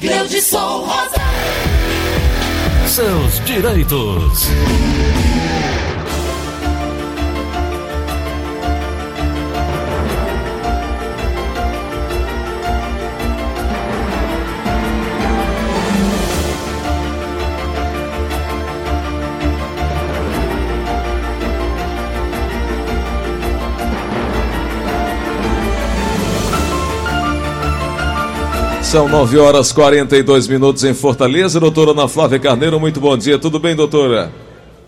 Gleudson Rosa. Seus direitos. São 9 horas 42 minutos em Fortaleza. Doutora Ana Flávia Carneiro, muito bom dia. Tudo bem, doutora?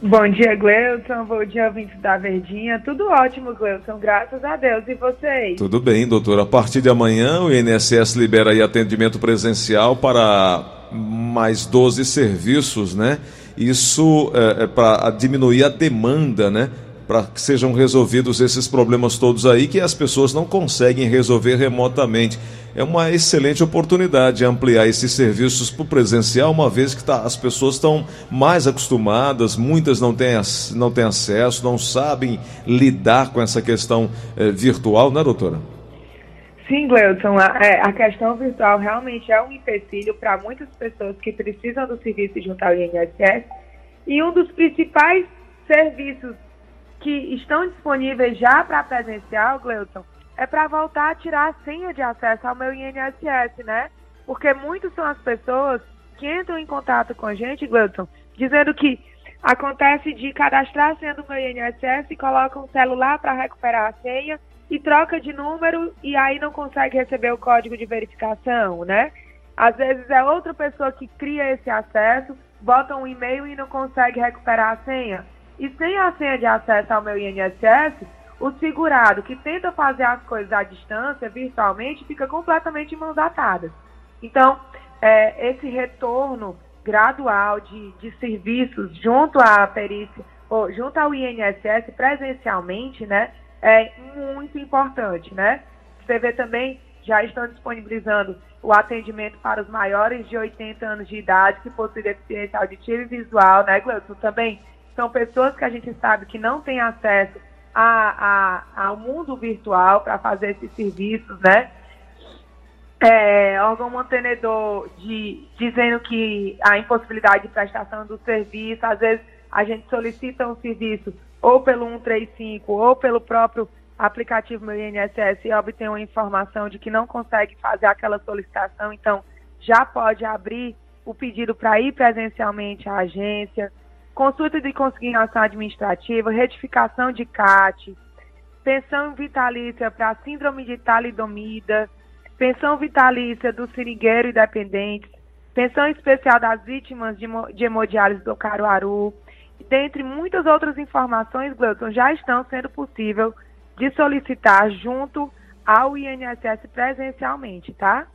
Bom dia, Gleuton. Bom dia, ouvintes da Verdinha. Tudo ótimo, Gleuton. Graças a Deus. E vocês? Tudo bem, doutora. A partir de amanhã, o INSS libera aí atendimento presencial para mais 12 serviços, né? Isso é, é para diminuir a demanda, né? Para que sejam resolvidos esses problemas todos aí que as pessoas não conseguem resolver remotamente. É uma excelente oportunidade ampliar esses serviços para o presencial, uma vez que tá, as pessoas estão mais acostumadas, muitas não têm, não têm acesso, não sabem lidar com essa questão eh, virtual, né, doutora? Sim, Gleuton, a, é, a, questão virtual realmente é um empecilho para muitas pessoas que precisam do serviço junto ao INSS e um dos principais serviços que estão disponíveis já para presencial, Gleuton, é para voltar a tirar a senha de acesso ao meu INSS, né? Porque muitas são as pessoas que entram em contato com a gente, Gleuton, dizendo que acontece de cadastrar a senha do meu INSS e coloca um celular para recuperar a senha e troca de número e aí não consegue receber o código de verificação, né? Às vezes é outra pessoa que cria esse acesso, bota um e-mail e não consegue recuperar a senha. E sem a senha de acesso ao meu INSS, o segurado que tenta fazer as coisas à distância, virtualmente, fica completamente atadas. Então, é, esse retorno gradual de, de serviços junto à perícia, ou junto ao INSS presencialmente, né, é muito importante, né? Você vê também, já estão disponibilizando o atendimento para os maiores de 80 anos de idade que possuem deficiência auditiva e visual, né, Gleuton? Também são pessoas que a gente sabe que não têm acesso a, a, ao mundo virtual para fazer esses serviços, né? É, órgão mantenedor de, dizendo que a impossibilidade de prestação do serviço, às vezes a gente solicita um serviço ou pelo 135 ou pelo próprio aplicativo meu INSS e obtém uma informação de que não consegue fazer aquela solicitação, então já pode abrir o pedido para ir presencialmente à agência consulta de consignação administrativa, retificação de CAT, pensão vitalícia para síndrome de talidomida, pensão vitalícia do seringueiro e dependentes, pensão especial das vítimas de, hemodiálise do Caruaru, dentre muitas outras informações, Gleuton, já estão sendo possível de solicitar junto ao INSS presencialmente, tá?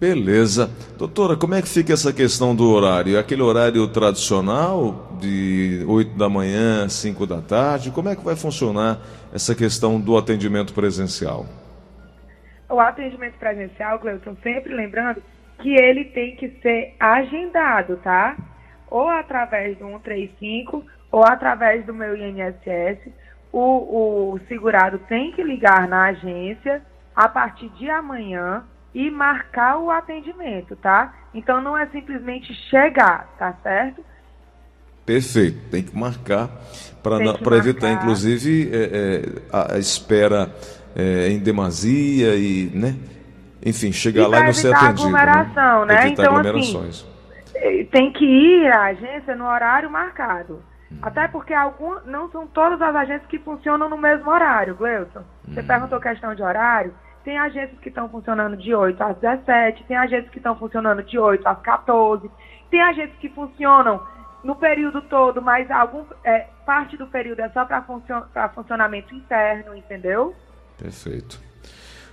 Beleza. Doutora, como é que fica essa questão do horário? É aquele horário tradicional de 8 da manhã, 5 da tarde? Como é que vai funcionar essa questão do atendimento presencial? O atendimento presencial, Gleuton, sempre lembrando que ele tem que ser agendado, tá? Ou através do 135 ou através do meu INSS. O, o segurado tem que ligar na agência a partir de amanhã e marcar o atendimento, tá? Então não é simplesmente chegar, tá certo? Perfeito, tem que marcar para evitar, inclusive, é, é, a, espera é, em demasia e, né? Enfim, chegar e lá e não ser atendido. Né? Aglomeração, né? né? Então, assim, eh, tem que ir à agência no horário marcado. Hum. Até porque algum, não são todas as agências que funcionam no mesmo horário, Gleuton. Você hum. perguntou questão de horário. Tem agências que estão funcionando de 8 às 17, tem agências que estão funcionando de 8 às 14, tem agências que funcionam no período todo, mas algum, é, parte do período é só para funcion, funcionamento interno, entendeu? Perfeito.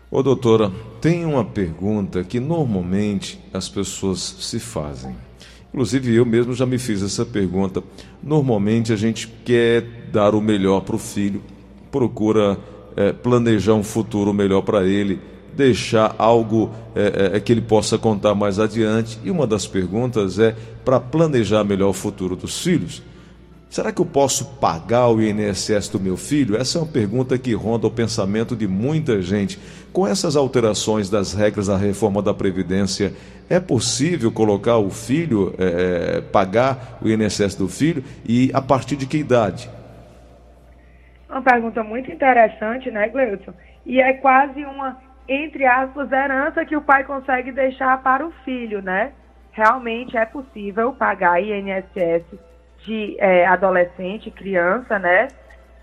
Ô doutora, tem uma pergunta que normalmente as pessoas se fazem. Inclusive eu mesmo já me fiz essa pergunta. Normalmente a gente quer dar o melhor para o filho, procura é, planejar um futuro melhor para ele, deixar algo é, é, que ele possa contar mais adiante. E uma das perguntas é: para planejar melhor o futuro dos filhos, Será que eu posso pagar o INSS do meu filho? Essa é uma pergunta que ronda o pensamento de muita gente. Com essas alterações das regras da reforma da Previdência, é possível colocar o filho, é, pagar o INSS do filho e a partir de que idade? Uma pergunta muito interessante, né, Gleudson? E é quase uma, entre aspas, herança que o pai consegue deixar para o filho, né? Realmente é possível pagar INSS de é, adolescente, criança, né?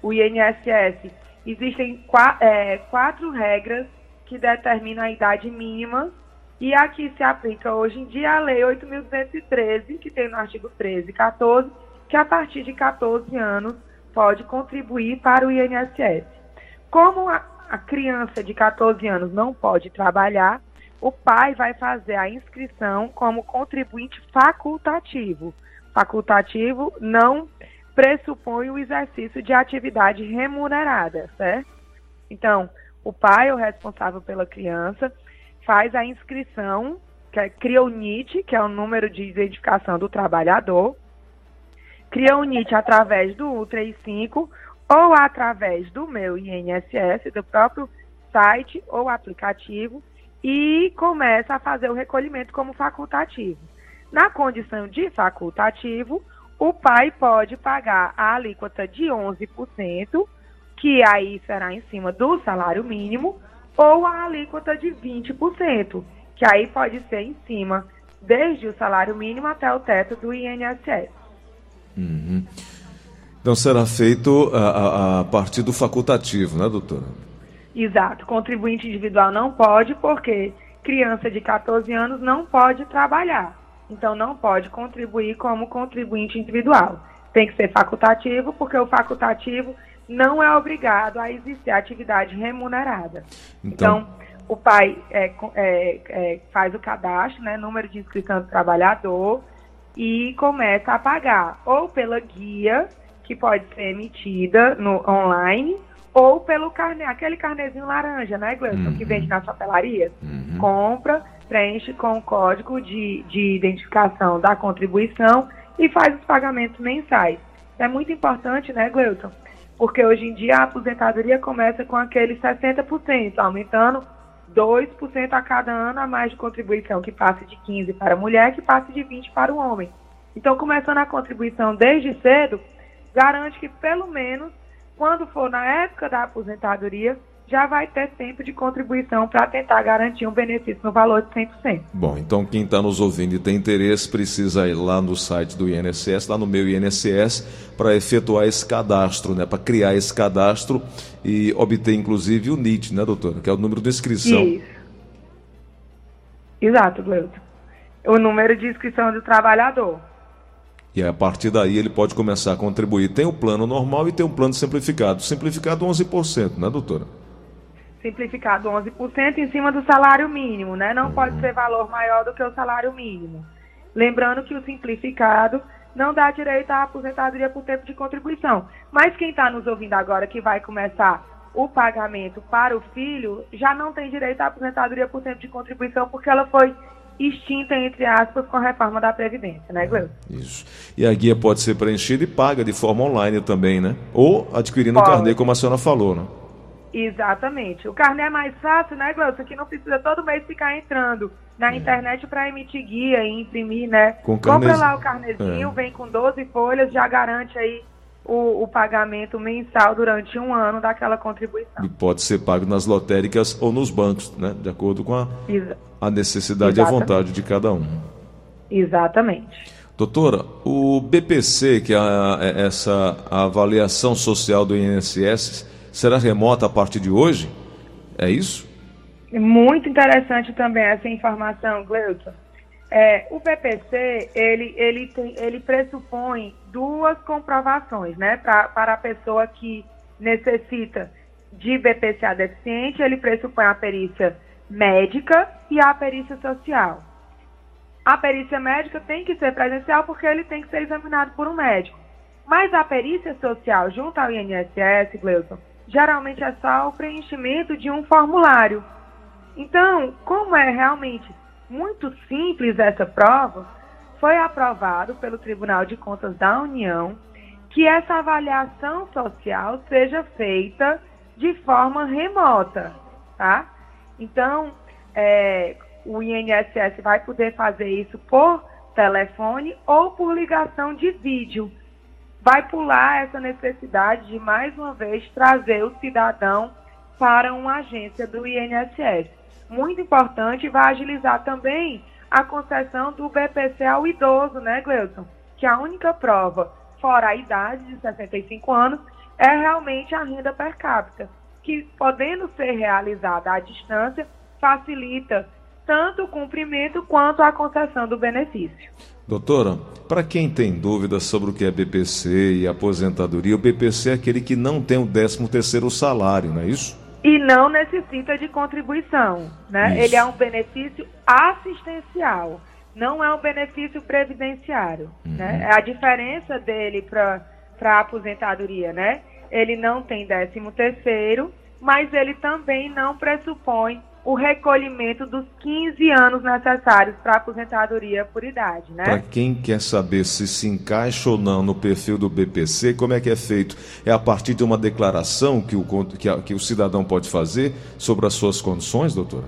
O INSS, existem qua, é, quatro regras que determinam a idade mínima e aqui se aplica hoje em dia a Lei 8.213, que tem no artigo 13 e 14, que a partir de 14 anos pode contribuir para o INSS. Como a, a criança de 14 anos não pode trabalhar, o pai vai fazer a inscrição como contribuinte facultativo facultativo não pressupõe o exercício de atividade remunerada, certo? Então, o pai, o responsável pela criança, faz a inscrição, que é, cria o NIT, que é o número de identificação do trabalhador, cria o NIT através do U35 ou através do meu INSS, do próprio site ou aplicativo, e começa a fazer o recolhimento como facultativo. Na condição de facultativo, o pai pode pagar a alíquota de 11%, que aí será em cima do salário mínimo, ou a alíquota de 20%, que aí pode ser em cima desde o salário mínimo até o teto do INSS. Uhum. Então será feito a, a, a, partir do facultativo, né, doutora? Exato. Contribuinte individual não pode, porque criança de 14 anos não pode trabalhar. Então não pode contribuir como contribuinte individual. Tem que ser facultativo, porque o facultativo não é obrigado a existir atividade remunerada. Então, então o pai é, é, é, faz o cadastro, né, número de inscrição do trabalhador, e começa a pagar, ou pela guia, que pode ser emitida no online, ou pelo carne, aquele carnezinho laranja, né, Gleison, uhum. que vende na papelaria. Uhum. Compra, preenche com o código de, de identificação da contribuição e faz os pagamentos mensais. É muito importante, né, Gleuton? Porque hoje em dia a aposentadoria começa com aquele 60%, aumentando 2% a cada ano a mais de contribuição, que passe de 15 para a mulher, que passe de 20 para o homem. Então, começando a contribuição desde cedo, garante que pelo menos, quando for na época da aposentadoria, já vai ter tempo de contribuição para tentar garantir um benefício no valor de 100%. Bom, então quem está nos ouvindo e tem interesse precisa ir lá no site do INSS, lá no meu INSS, para efetuar esse cadastro, né, para criar esse cadastro e obter inclusive o NIT, né, doutora, que é o número de inscrição. Isso. Exato, Gleuton. O número de inscrição do trabalhador. E a partir daí ele pode começar a contribuir. Tem o plano normal e tem o plano simplificado. Simplificado 11%, né, doutora? Simplificado 11% em cima do salário mínimo, né? Não pode ser valor maior do que o salário mínimo. Lembrando que o simplificado não dá direito à aposentadoria por tempo de contribuição. Mas quem está nos ouvindo agora que vai começar o pagamento para o filho já não tem direito à aposentadoria por tempo de contribuição porque ela foi extinta, entre aspas, com a reforma da Previdência, né, Gleu? Isso. E a guia pode ser preenchida e paga de forma online também, né? Ou adquirindo o carnê, como a senhora falou, né? Exatamente. O carnê é mais fácil, né, Glaucio? Que não precisa todo mês ficar entrando na é. internet para emitir guia e imprimir, né? Com Compra lá o carnezinho, é. vem com 12 folhas, já garante aí o, o, pagamento mensal durante um ano daquela contribuição. E pode ser pago nas lotéricas ou nos bancos, né? De acordo com a, a necessidade Exatamente. e a vontade de cada um. Exatamente. Doutora, o BPC, que é é essa avaliação social do INSS, será remota a partir de hoje? É isso? Muito interessante também essa informação, Gleuton. É, o PPC, ele, ele, tem, ele pressupõe duas comprovações, né? Pra, para a pessoa que necessita de BPCA deficiente, ele pressupõe a perícia médica e a perícia social. A perícia médica tem que ser presencial porque ele tem que ser examinado por um médico. Mas a perícia social junto ao INSS, Gleuton, geralmente é só o preenchimento de um formulário. Então, como é realmente muito simples essa prova, foi aprovado pelo Tribunal de Contas da União que essa avaliação social seja feita de forma remota, tá? Então, é, o INSS vai poder fazer isso por telefone ou por ligação de vídeo. Vai pular essa necessidade de, mais uma vez, trazer o cidadão para uma agência do INSS. Muito importante, vai agilizar também a concessão do BPC ao idoso, né, Gleuton? Que a única prova, fora a idade de 65 anos, é realmente a renda per capita, que podendo ser realizada à distância, facilita tanto o cumprimento quanto a concessão do benefício. Doutora, para quem tem dúvidas sobre o que é BPC e aposentadoria, o BPC é aquele que não tem o 13 terceiro salário, não é isso? E não necessita de contribuição, né? Isso. Ele é um benefício assistencial, não é um benefício previdenciário, uhum. né? É a diferença dele para a aposentadoria, né? Ele não tem 13 terceiro, mas ele também não pressupõe o recolhimento dos 15 anos necessários para aposentadoria por idade, né? Para quem quer saber se se encaixa ou não no perfil do BPC, como é que é feito? É a partir de uma declaração que o, que, a, que o cidadão pode fazer sobre as suas condições, doutora?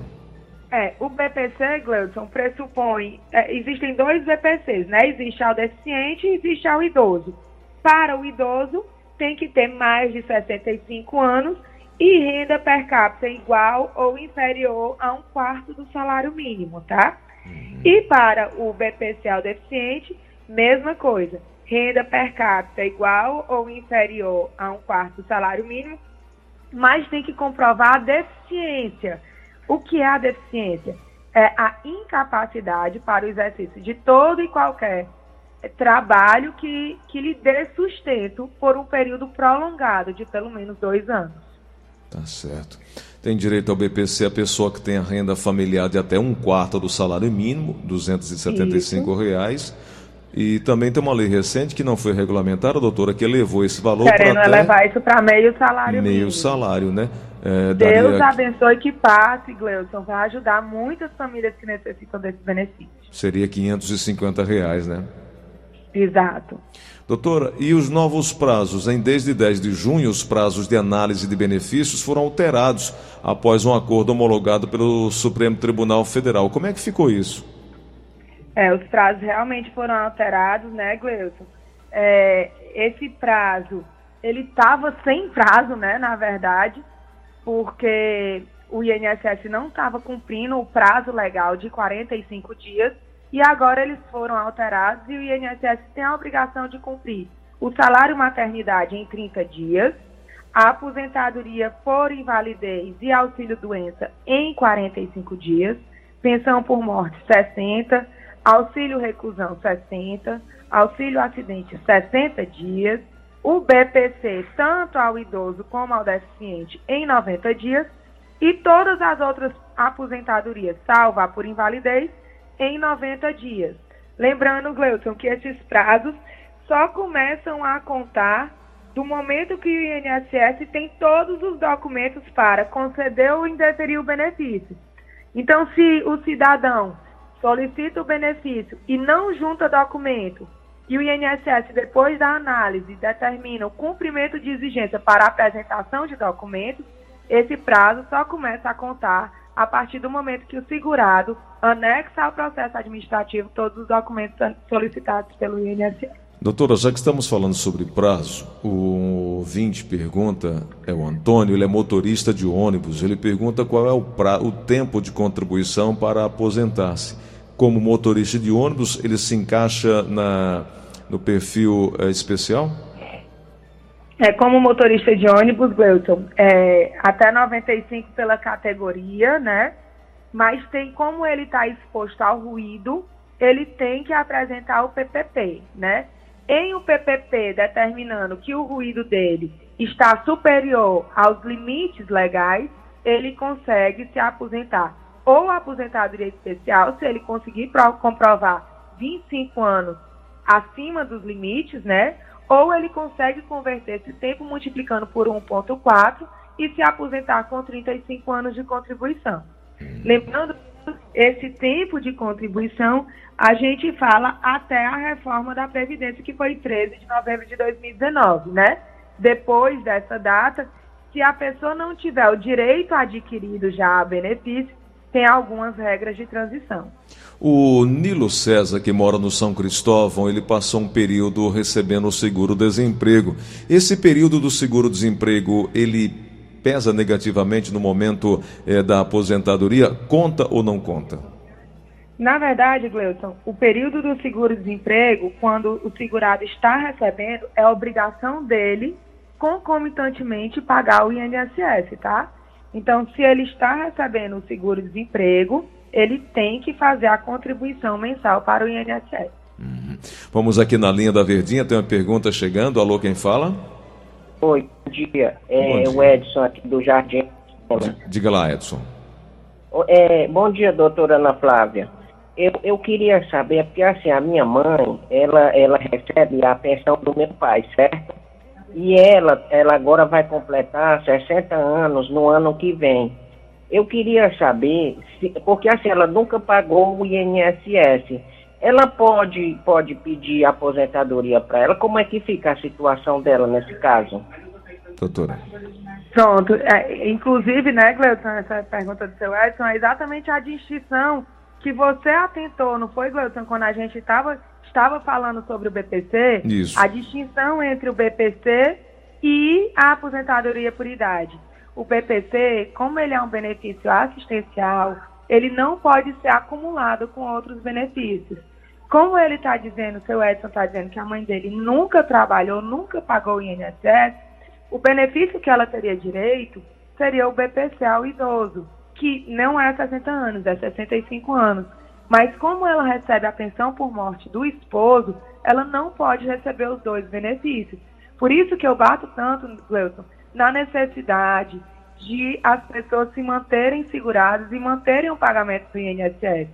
É, o BPC, Gleudson, pressupõe, é, existem dois BPCs, né? Existe ao deficiente e existe ao idoso. Para o idoso, tem que ter mais de 65 anos e renda per capita igual ou inferior a um quarto do salário mínimo, tá? Uhum. E para o BPC ao deficiente, mesma coisa. Renda per capita igual ou inferior a um quarto do salário mínimo, mas tem que comprovar a deficiência. O que é a deficiência? É a incapacidade para o exercício de todo e qualquer trabalho que, que lhe dê sustento por um período prolongado de pelo menos dois anos. Tá certo. Tem direito ao BPC a pessoa que tem a renda familiar de até um quarto do salário mínimo, 275 reais. E também tem uma lei recente que não foi regulamentada, doutora, que elevou esse valor para até... elevar isso para meio salário meio mínimo. salário, né? É, Deus daria... abençoe que passe, Gleudson. Vai ajudar muitas famílias que necessitam desse benefício. Seria 550 reais, né? Exato. Doutora, e os novos prazos? Em desde 10 de junho, os prazos de análise de benefícios foram alterados após um acordo homologado pelo Supremo Tribunal Federal. Como é que ficou isso? É, os prazos realmente foram alterados, né, Gleuton? É, esse prazo, ele estava sem prazo, né, na verdade, porque o INSS não estava cumprindo o prazo legal de 45 dias e agora eles foram alterados e o INSS tem a obrigação de cumprir o salário maternidade em 30 dias, a aposentadoria por invalidez e auxílio doença em 45 dias, pensão por morte 60, auxílio reclusão 60, auxílio acidente 60 dias, o BPC tanto ao idoso como ao deficiente em 90 dias e todas as outras aposentadorias, salva por invalidez, em 90 dias. Lembrando, Gleuton, que esses prazos só começam a contar do momento que o INSS tem todos os documentos para conceder ou indeferir o benefício. Então, se o cidadão solicita o benefício e não junta documento, e o INSS, depois da análise, determina o cumprimento de exigência para apresentação de documentos, esse prazo só começa a contar a partir do momento que o segurado anexa ao processo administrativo todos os documentos solicitados pelo INSS. Doutora, já que estamos falando sobre prazo, o ouvinte pergunta, é o Antônio, ele é motorista de ônibus, ele pergunta qual é o, pra, o tempo de contribuição para aposentar-se. Como motorista de ônibus, ele se encaixa na, no perfil é, especial? É, como motorista de ônibus, Gleuton, é, até 95 pela categoria, né? Mas tem como ele está exposto ao ruído, ele tem que apresentar o PPP, né? Em o PPP determinando que o ruído dele está superior aos limites legais, ele consegue se aposentar. Ou aposentadoria especial, se ele conseguir comprovar 25 anos acima dos limites, né? Ou ele consegue converter esse tempo multiplicando por 1,4 e se aposentar com 35 anos de contribuição. Lembrando esse tempo de contribuição, a gente fala até a reforma da Previdência, que foi 13 de novembro de 2019, né? Depois dessa data, se a pessoa não tiver o direito adquirido já a benefício, tem algumas regras de transição. O Nilo César, que mora no São Cristóvão, ele passou um período recebendo o seguro-desemprego. Esse período do seguro-desemprego, ele pesa negativamente no momento eh, da aposentadoria? Conta ou não conta? Na verdade, Gleuton, o período do seguro-desemprego, quando o segurado está recebendo, é obrigação dele concomitantemente pagar o INSS, tá? Então, se ele está recebendo o seguro-desemprego, ele tem que fazer a contribuição mensal para o INSS. Uhum. Vamos aqui na linha da Verdinha, tem uma pergunta chegando. Alô, quem fala? Oi, bom dia. É bom dia. o Edson aqui do Jardim. Diga lá, Edson. É, bom dia, doutora Ana Flávia. Eu, eu queria saber, porque assim, a minha mãe, ela, ela recebe a pensão do meu pai, certo? E ela, ela agora vai completar 60 anos no ano que vem. Eu queria saber, se, porque assim, ela nunca pagou o INSS. Ela pode, pode pedir aposentadoria para ela? Como é que fica a situação dela nesse caso? Doutora. Pronto. É, inclusive, né, Gleuton, essa pergunta do seu Edson é exatamente a distinção que você atentou, não foi, Gleuton, quando a gente estava estava falando sobre o BPC, Isso. a distinção entre o BPC e a aposentadoria por idade. O BPC, como ele é um benefício assistencial, ele não pode ser acumulado com outros benefícios. Como ele está dizendo, o seu Edson está dizendo que a mãe dele nunca trabalhou, nunca pagou o INSS, o benefício que ela teria direito seria o BPC ao idoso, que não é 60 anos, é 65 anos. Mas como ela recebe a pensão por morte do esposo, ela não pode receber os dois benefícios. Por isso que eu bato tanto, Gleuton, na necessidade de as pessoas se manterem seguradas e manterem o pagamento do INSS.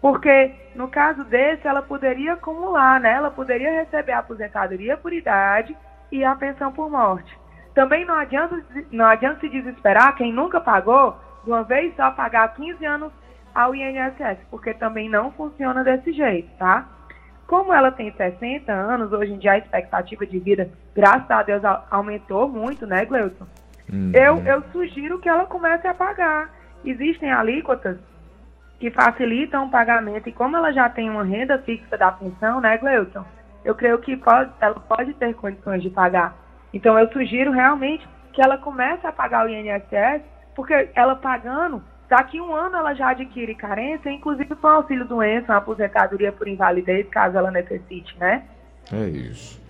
Porque, no caso desse, ela poderia acumular, né? Ela poderia receber a aposentadoria por idade e a pensão por morte. Também não adianta, não adianta se desesperar quem nunca pagou, de uma vez só pagar 15 anos ao INSS, porque também não funciona desse jeito, tá? Como ela tem 60 anos, hoje em dia a expectativa de vida, graças a Deus, aumentou muito, né, Gleuton? Uhum. Eu, eu sugiro que ela comece a pagar. Existem alíquotas que facilitam o pagamento, e como ela já tem uma renda fixa da pensão, né, Gleuton? Eu creio que pode, ela pode ter condições de pagar. Então, eu sugiro realmente que ela comece a pagar o INSS, porque ela pagando, Daqui um ano ela já adquire carência, inclusive com auxílio doença, uma aposentadoria por invalidez, caso ela necessite, né? É isso.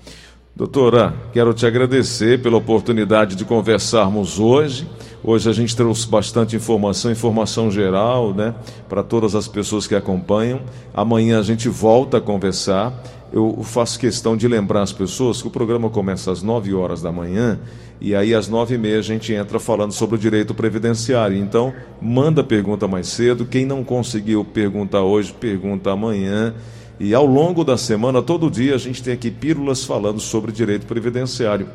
Doutora, quero te agradecer pela oportunidade de conversarmos hoje. Hoje a gente trouxe bastante informação, informação geral, né, para todas as pessoas que acompanham. Amanhã a gente volta a conversar eu faço questão de lembrar as pessoas que o programa começa às 9 horas da manhã e aí às 9 e meia a gente entra falando sobre o direito previdenciário. Então, manda pergunta mais cedo. Quem não conseguiu perguntar hoje, pergunta amanhã. E ao longo da semana, todo dia, a gente tem aqui pílulas falando sobre direito previdenciário.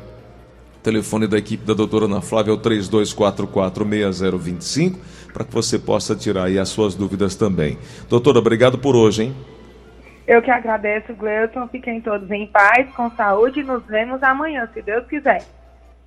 O telefone da equipe da doutora Ana Flávia é o 32446025 para que você possa tirar aí as suas dúvidas também. Doutora, obrigado por hoje, hein? Eu que agradeço, Gleuton. Fiquem todos em paz, com saúde. Nos vemos amanhã, se Deus quiser.